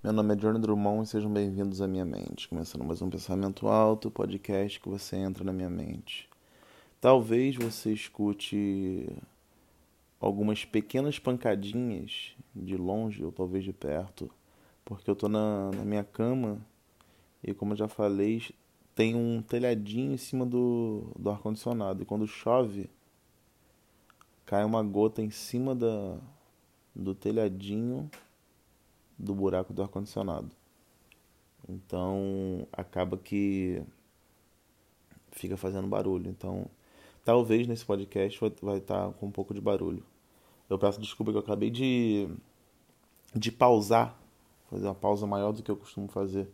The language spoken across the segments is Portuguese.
Meu nome é Johnny Drummond e sejam bem-vindos à minha mente. Começando mais um pensamento alto, podcast que você entra na minha mente. Talvez você escute algumas pequenas pancadinhas de longe ou talvez de perto, porque eu tô na, na minha cama e, como eu já falei, tem um telhadinho em cima do, do ar-condicionado e quando chove, cai uma gota em cima da, do telhadinho do buraco do ar-condicionado. Então acaba que fica fazendo barulho. Então talvez nesse podcast vai, estar com um pouco de barulho. Eu peço desculpa que eu acabei de, de pausar, fazer uma pausa maior do que eu costumo fazer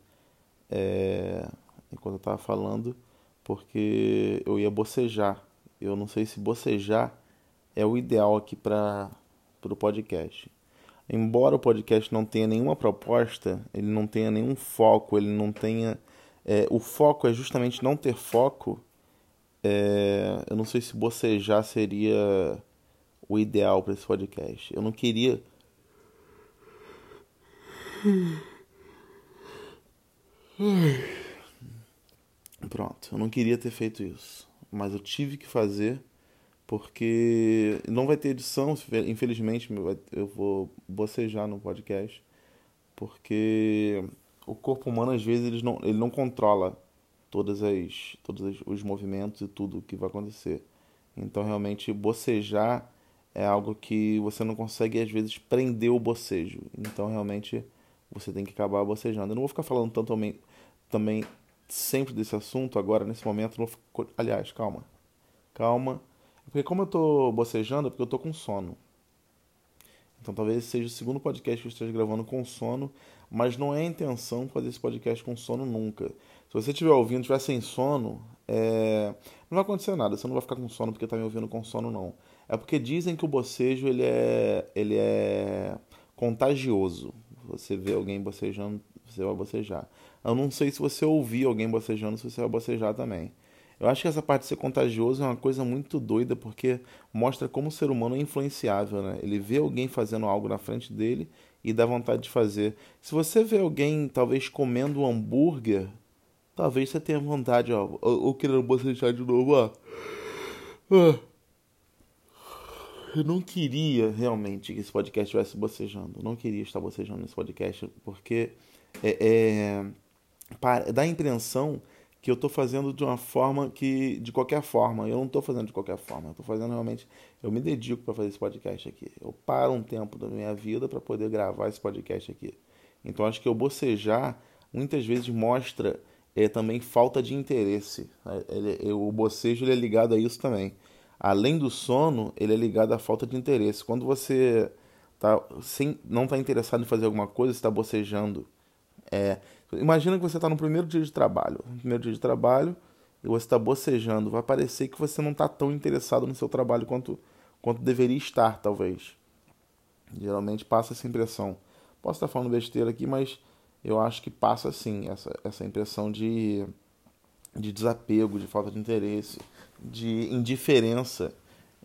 é, enquanto eu estava falando, porque eu ia bocejar. Eu não sei se bocejar é o ideal aqui para o podcast embora o podcast não tenha nenhuma proposta, ele não tenha nenhum foco, ele não tenha. É, o foco é justamente não ter foco. É, eu não sei se bocejar seria o ideal para esse podcast. Eu não queria. Pronto, eu não queria ter feito isso, mas eu tive que fazer porque não vai ter edição, infelizmente eu vou bocejar no podcast, porque o corpo humano às vezes ele não, ele não controla todas as, todos os movimentos e tudo que vai acontecer. Então realmente bocejar é algo que você não consegue às vezes prender o bocejo. Então realmente você tem que acabar bocejando. Eu não vou ficar falando tanto também, também sempre desse assunto agora nesse momento. Vou, aliás, calma, calma porque como eu tô bocejando, é porque eu tô com sono. Então talvez seja o segundo podcast que eu esteja gravando com sono, mas não é a intenção fazer esse podcast com sono nunca. Se você estiver ouvindo, estiver sem sono, é... não vai acontecer nada. Você não vai ficar com sono porque está me ouvindo com sono, não. É porque dizem que o bocejo ele é, ele é contagioso. Você vê alguém bocejando, você vai bocejar. Eu não sei se você ouvir alguém bocejando, se você vai bocejar também. Eu acho que essa parte de ser contagioso é uma coisa muito doida porque mostra como o ser humano é influenciável, né? Ele vê alguém fazendo algo na frente dele e dá vontade de fazer. Se você vê alguém talvez comendo um hambúrguer, talvez você tenha vontade, ó, ou, querendo bocejar de novo, ó. Ah. Eu não queria realmente que esse podcast estivesse bocejando. Eu não queria estar bocejando nesse podcast porque é, é, dá a impressão que eu estou fazendo de uma forma que, de qualquer forma, eu não estou fazendo de qualquer forma, eu estou fazendo realmente, eu me dedico para fazer esse podcast aqui. Eu paro um tempo da minha vida para poder gravar esse podcast aqui. Então acho que eu bocejar muitas vezes mostra é, também falta de interesse. Ele, o bocejo ele é ligado a isso também. Além do sono, ele é ligado à falta de interesse. Quando você tá sem, não está interessado em fazer alguma coisa, está bocejando. É, Imagina que você está no primeiro dia de trabalho. No primeiro dia de trabalho, e você está bocejando. Vai parecer que você não está tão interessado no seu trabalho quanto, quanto deveria estar, talvez. Geralmente passa essa impressão. Posso estar falando besteira aqui, mas eu acho que passa sim essa, essa impressão de, de desapego, de falta de interesse, de indiferença,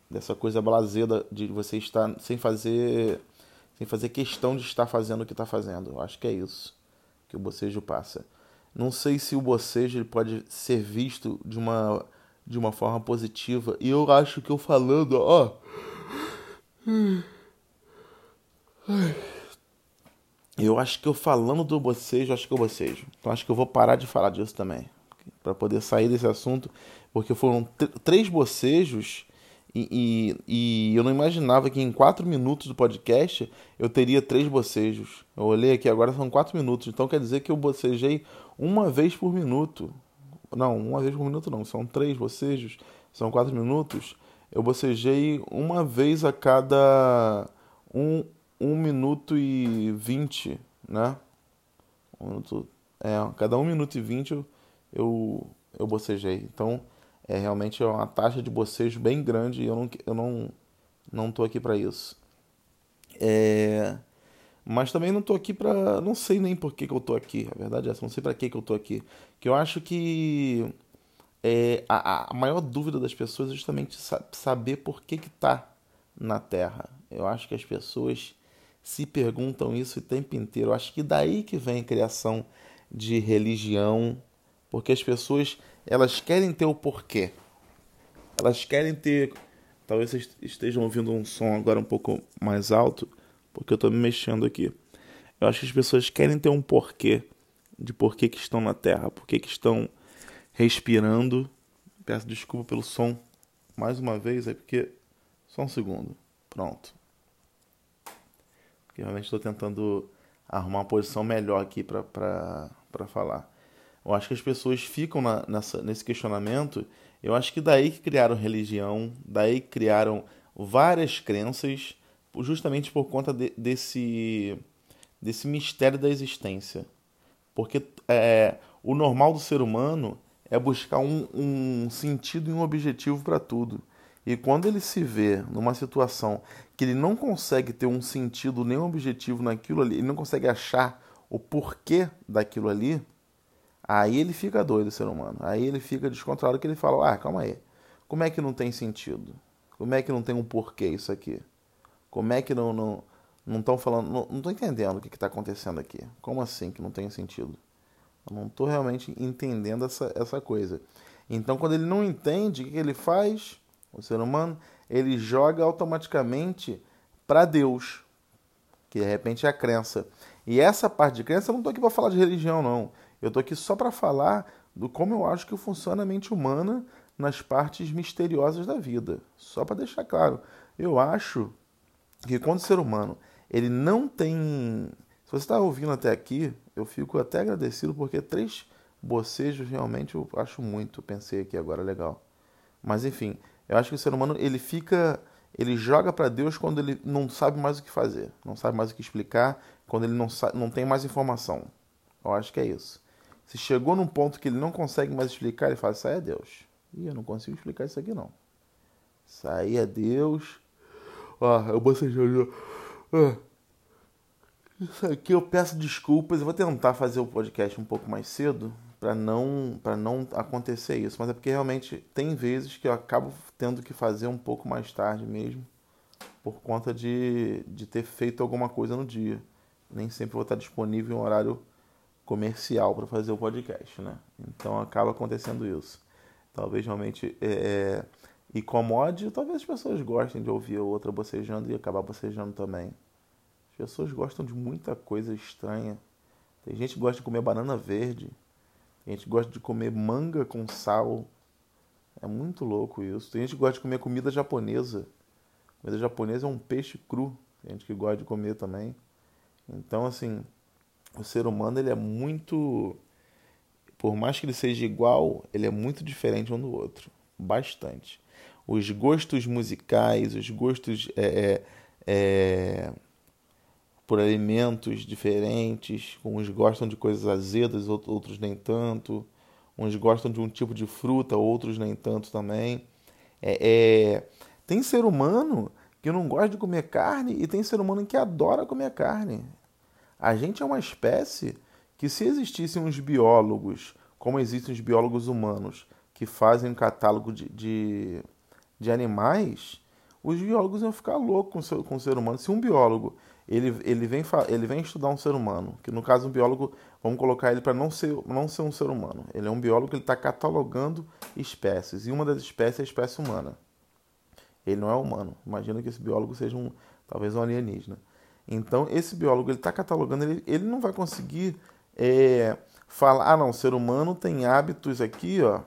dessa coisa blaseda de você estar sem fazer sem fazer questão de estar fazendo o que está fazendo. Eu acho que é isso que o bocejo passa. Não sei se o bocejo ele pode ser visto de uma, de uma forma positiva. E eu acho que eu falando, ó. Eu acho que eu falando do bocejo, acho que eu bocejo. Então acho que eu vou parar de falar disso também. para poder sair desse assunto. Porque foram três bocejos e, e, eu não imaginava que em quatro minutos do podcast eu teria três bocejos. Eu olhei aqui, agora são quatro minutos. Então quer dizer que eu bocejei uma vez por minuto. Não, uma vez por minuto não, são três bocejos, são quatro minutos. Eu bocejei uma vez a cada um, um minuto e vinte, né? Um minuto, é, cada um minuto e vinte eu, eu, eu bocejei. Então é realmente uma taxa de bocejo bem grande e eu não, eu não, não tô aqui para isso. É, mas também não tô aqui para, não sei nem por que, que eu tô aqui. A verdade é essa, não sei para que que eu tô aqui. Que eu acho que é, a, a maior dúvida das pessoas é justamente saber por que que tá na Terra. Eu acho que as pessoas se perguntam isso o tempo inteiro. Eu acho que daí que vem a criação de religião, porque as pessoas elas querem ter o porquê. Elas querem ter. Talvez vocês estejam ouvindo um som agora um pouco mais alto, porque eu estou me mexendo aqui. Eu acho que as pessoas querem ter um porquê de por que, que estão na Terra, por que, que estão respirando. Peço desculpa pelo som mais uma vez, é porque. Só um segundo. Pronto. Porque realmente estou tentando arrumar uma posição melhor aqui para falar. Eu acho que as pessoas ficam na, nessa, nesse questionamento. Eu acho que daí que criaram religião, daí que criaram várias crenças, justamente por conta de, desse, desse mistério da existência. Porque é, o normal do ser humano é buscar um, um sentido e um objetivo para tudo. E quando ele se vê numa situação que ele não consegue ter um sentido nem um objetivo naquilo ali, ele não consegue achar o porquê daquilo ali, Aí ele fica doido, o ser humano. Aí ele fica descontrolado que ele fala: Ah, calma aí. Como é que não tem sentido? Como é que não tem um porquê isso aqui? Como é que não não não estão falando? Não, tô entendendo o que está acontecendo aqui. Como assim que não tem sentido? Eu não estou realmente entendendo essa, essa coisa. Então, quando ele não entende, o que, que ele faz? O ser humano ele joga automaticamente para Deus, que de repente é a crença. E essa parte de crença, eu não estou aqui para falar de religião, não. Eu estou aqui só para falar do como eu acho que funciona a mente humana nas partes misteriosas da vida. Só para deixar claro. Eu acho que quando o ser humano ele não tem. Se você está ouvindo até aqui, eu fico até agradecido porque três bocejos realmente eu acho muito. Pensei aqui agora, legal. Mas enfim, eu acho que o ser humano ele fica. Ele joga para Deus quando ele não sabe mais o que fazer, não sabe mais o que explicar, quando ele não, sabe, não tem mais informação. Eu acho que é isso. Se chegou num ponto que ele não consegue mais explicar, ele fala: Isso aí é Deus. Ih, eu não consigo explicar isso aqui não. Isso aí é Deus. Ah, eu bocejando. Ah. Isso aqui eu peço desculpas. Eu vou tentar fazer o podcast um pouco mais cedo para não para não acontecer isso. Mas é porque realmente tem vezes que eu acabo tendo que fazer um pouco mais tarde mesmo, por conta de, de ter feito alguma coisa no dia. Nem sempre vou estar disponível em um horário comercial para fazer o podcast, né? Então acaba acontecendo isso. Talvez realmente é, é incomode, talvez as pessoas gostem de ouvir outra bocejando e acabar bocejando também. As pessoas gostam de muita coisa estranha. Tem gente que gosta de comer banana verde, tem gente que gosta de comer manga com sal. É muito louco isso. Tem gente que gosta de comer comida japonesa. Comida japonesa é um peixe cru. Tem gente que gosta de comer também. Então, assim, o ser humano ele é muito por mais que ele seja igual, ele é muito diferente um do outro, bastante. Os gostos musicais, os gostos é, é, é, por alimentos diferentes, uns gostam de coisas azedas, outros nem tanto. Uns gostam de um tipo de fruta, outros nem tanto também. É, é, tem ser humano que não gosta de comer carne e tem ser humano que adora comer carne. A gente é uma espécie que, se existissem uns biólogos, como existem os biólogos humanos, que fazem um catálogo de, de, de animais, os biólogos iam ficar loucos com, com o ser humano. Se um biólogo ele, ele, vem, ele vem estudar um ser humano, que no caso um biólogo, vamos colocar ele para não ser, não ser um ser humano. Ele é um biólogo que está catalogando espécies, e uma das espécies é a espécie humana. Ele não é humano. Imagina que esse biólogo seja um, talvez um alienígena. Então, esse biólogo ele está catalogando, ele, ele não vai conseguir é, falar, ah, não, o ser humano tem hábitos aqui, ó,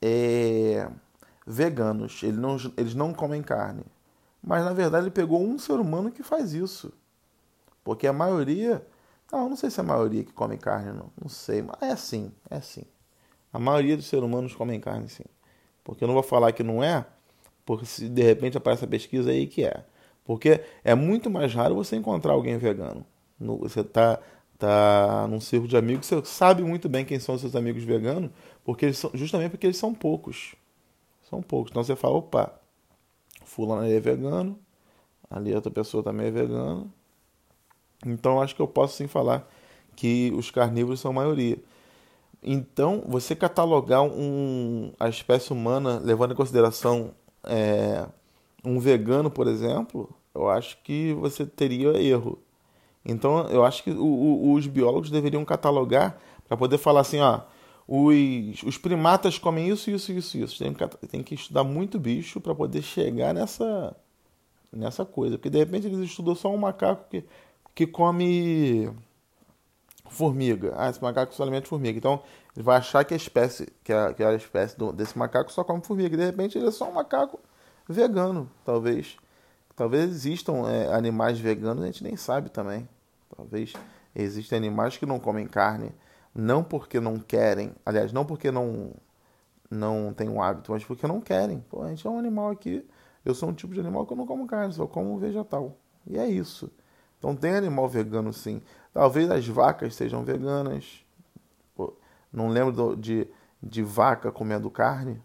é, veganos, ele não, eles não comem carne. Mas, na verdade, ele pegou um ser humano que faz isso. Porque a maioria, não, não sei se é a maioria que come carne, não, não sei, mas é assim, é assim. A maioria dos seres humanos comem carne, sim. Porque eu não vou falar que não é, porque se de repente aparece a pesquisa aí que é. Porque é muito mais raro você encontrar alguém vegano. Você está tá num círculo de amigos, você sabe muito bem quem são os seus amigos veganos, porque são, justamente porque eles são poucos. São poucos. Então você fala, opa, fulano é vegano, ali outra pessoa também é vegana. Então acho que eu posso sim falar que os carnívoros são a maioria. Então, você catalogar um, a espécie humana levando em consideração é, um vegano, por exemplo, eu acho que você teria erro. Então, eu acho que o, o, os biólogos deveriam catalogar para poder falar assim, ó, os, os primatas comem isso, isso, isso, isso. Tem, tem que estudar muito bicho para poder chegar nessa nessa coisa, porque de repente eles estudam só um macaco que, que come formiga. Ah, esse macaco só alimenta formiga. Então, ele vai achar que a espécie, que a, que a espécie do, desse macaco só come formiga. De repente ele é só um macaco vegano, talvez. Talvez existam é, animais veganos, a gente nem sabe também. Talvez existem animais que não comem carne, não porque não querem, aliás, não porque não não tem um hábito, mas porque não querem. Pô, a gente é um animal aqui, eu sou um tipo de animal que eu não como carne, só como vegetal. E é isso. Então tem animal vegano sim. Talvez as vacas sejam veganas. Pô, não lembro de, de vaca comendo carne.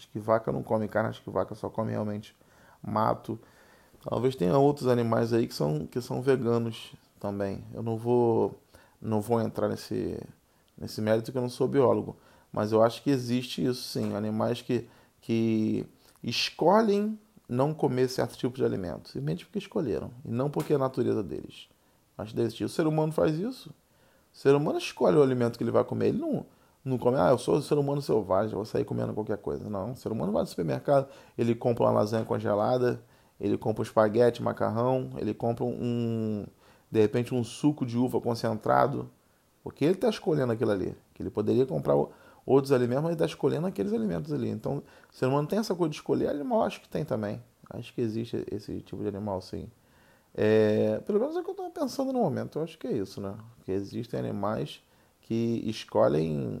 Acho que vaca não come carne, acho que vaca só come realmente mato. Talvez tenha outros animais aí que são, que são veganos também. Eu não vou não vou entrar nesse nesse mérito que eu não sou biólogo, mas eu acho que existe isso sim, animais que que escolhem não comer certo tipo de alimento, simplesmente porque escolheram, e não porque é a natureza deles. Acho que deve existir. O ser humano faz isso. O ser humano escolhe o alimento que ele vai comer. Ele não, não come, ah, eu sou um ser humano selvagem, vou sair comendo qualquer coisa. Não, o ser humano vai no supermercado, ele compra uma lasanha congelada, ele compra um espaguete, macarrão, ele compra um, de repente, um suco de uva concentrado, porque ele está escolhendo aquilo ali. Que ele poderia comprar outros alimentos, mas ele está escolhendo aqueles alimentos ali. Então, o ser humano tem essa coisa de escolher animal, acho que tem também. Acho que existe esse tipo de animal, sim. É, pelo menos é o que eu estou pensando no momento. Eu acho que é isso, né? Que existem animais que escolhem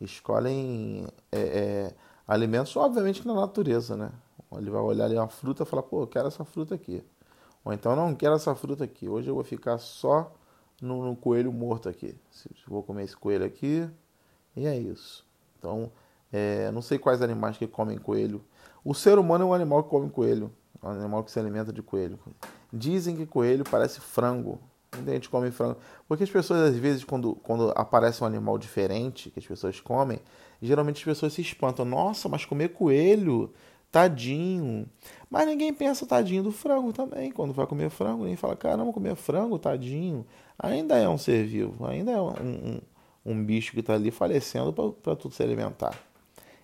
escolhem é, é, alimentos, obviamente, na natureza, né? Ele vai olhar ali uma fruta e falar, pô, eu quero essa fruta aqui. Ou então, não quero essa fruta aqui. Hoje eu vou ficar só no, no coelho morto aqui. Vou comer esse coelho aqui, e é isso. Então, é, não sei quais animais que comem coelho. O ser humano é um animal que come coelho. É um animal que se alimenta de coelho. Dizem que coelho parece frango. Muita gente come frango. Porque as pessoas, às vezes, quando, quando aparece um animal diferente que as pessoas comem, geralmente as pessoas se espantam. Nossa, mas comer coelho? Tadinho. Mas ninguém pensa tadinho do frango também. Quando vai comer frango, ninguém fala, caramba, comer frango, tadinho. Ainda é um ser vivo, ainda é um, um, um bicho que está ali falecendo para tudo se alimentar.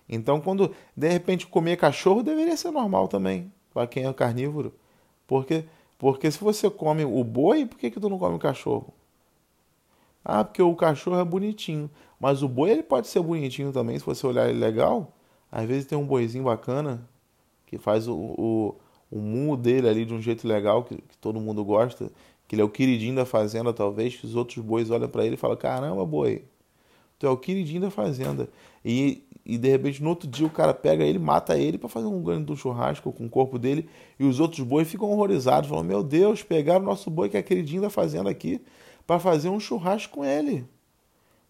Então, quando de repente comer cachorro, deveria ser normal também, para quem é carnívoro. Porque porque se você come o boi, por que, que tu não come o cachorro? Ah, porque o cachorro é bonitinho. Mas o boi ele pode ser bonitinho também, se você olhar ele legal. Às vezes tem um boizinho bacana que faz o, o, o mundo dele ali de um jeito legal, que, que, todo mundo gosta. Que ele é o queridinho da fazenda, talvez. Que os outros bois olham para ele e falam: Caramba, boi, tu é o queridinho da fazenda. E e de repente no outro dia o cara pega ele, mata ele para fazer um grande churrasco com o corpo dele e os outros bois ficam horrorizados, falam: Meu Deus, pegaram o nosso boi que é queridinho da fazenda aqui para fazer um churrasco com ele.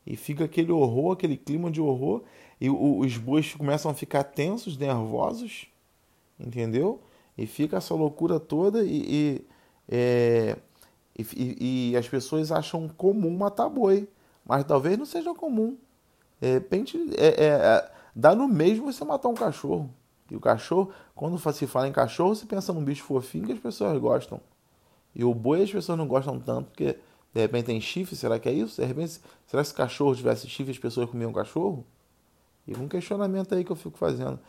E fica aquele horror, aquele clima de horror, e os bois começam a ficar tensos, nervosos, entendeu? E fica essa loucura toda e, e, é, e, e as pessoas acham comum matar boi, mas talvez não seja comum. De repente, é, é, é, dá no mesmo você matar um cachorro. E o cachorro, quando se fala em cachorro, você pensa num bicho fofinho que as pessoas gostam. E o boi as pessoas não gostam tanto, porque de repente tem chifre, será que é isso? De repente, será que se cachorro tivesse chifre as pessoas comiam cachorro? E um questionamento aí que eu fico fazendo.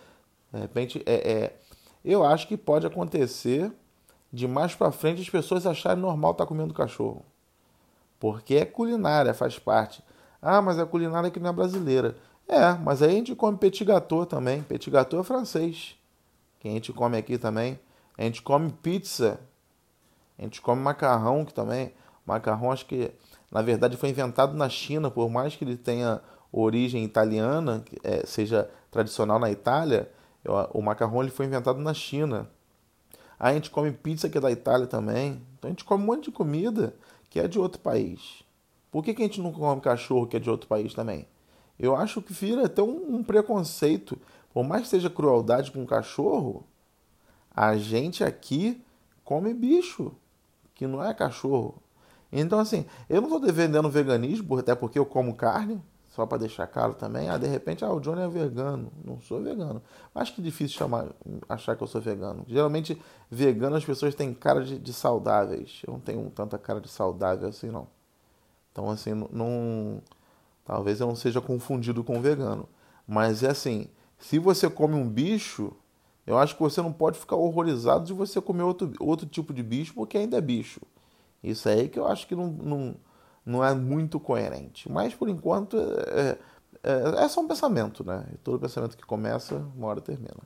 De repente, é, é eu acho que pode acontecer de mais para frente as pessoas acharem normal estar tá comendo cachorro. Porque é culinária, faz parte. Ah, mas a culinária aqui não é brasileira. É, mas aí a gente come petit gâteau também. Petit gâteau é francês. Que a gente come aqui também. A gente come pizza. A gente come macarrão que também. Macarrão acho que na verdade foi inventado na China, por mais que ele tenha origem italiana, é, seja tradicional na Itália, o macarrão ele foi inventado na China. Aí a gente come pizza que é da Itália também. Então a gente come um monte de comida que é de outro país. Por que, que a gente não come cachorro que é de outro país também? Eu acho que vira até um, um preconceito. Por mais que seja crueldade com cachorro, a gente aqui come bicho, que não é cachorro. Então, assim, eu não estou defendendo veganismo, até porque eu como carne. Só para deixar claro também, ah, de repente, ah, o Johnny é vegano. Não sou vegano. Acho que é difícil chamar, achar que eu sou vegano. Geralmente, vegano as pessoas têm cara de, de saudáveis. Eu não tenho tanta cara de saudável assim, não. Então, assim, não. Talvez eu não seja confundido com vegano. Mas é assim, se você come um bicho, eu acho que você não pode ficar horrorizado de você comer outro, outro tipo de bicho, porque ainda é bicho. Isso aí que eu acho que não, não, não é muito coerente. Mas, por enquanto, é, é, é só um pensamento, né? Todo pensamento que começa, uma hora termina.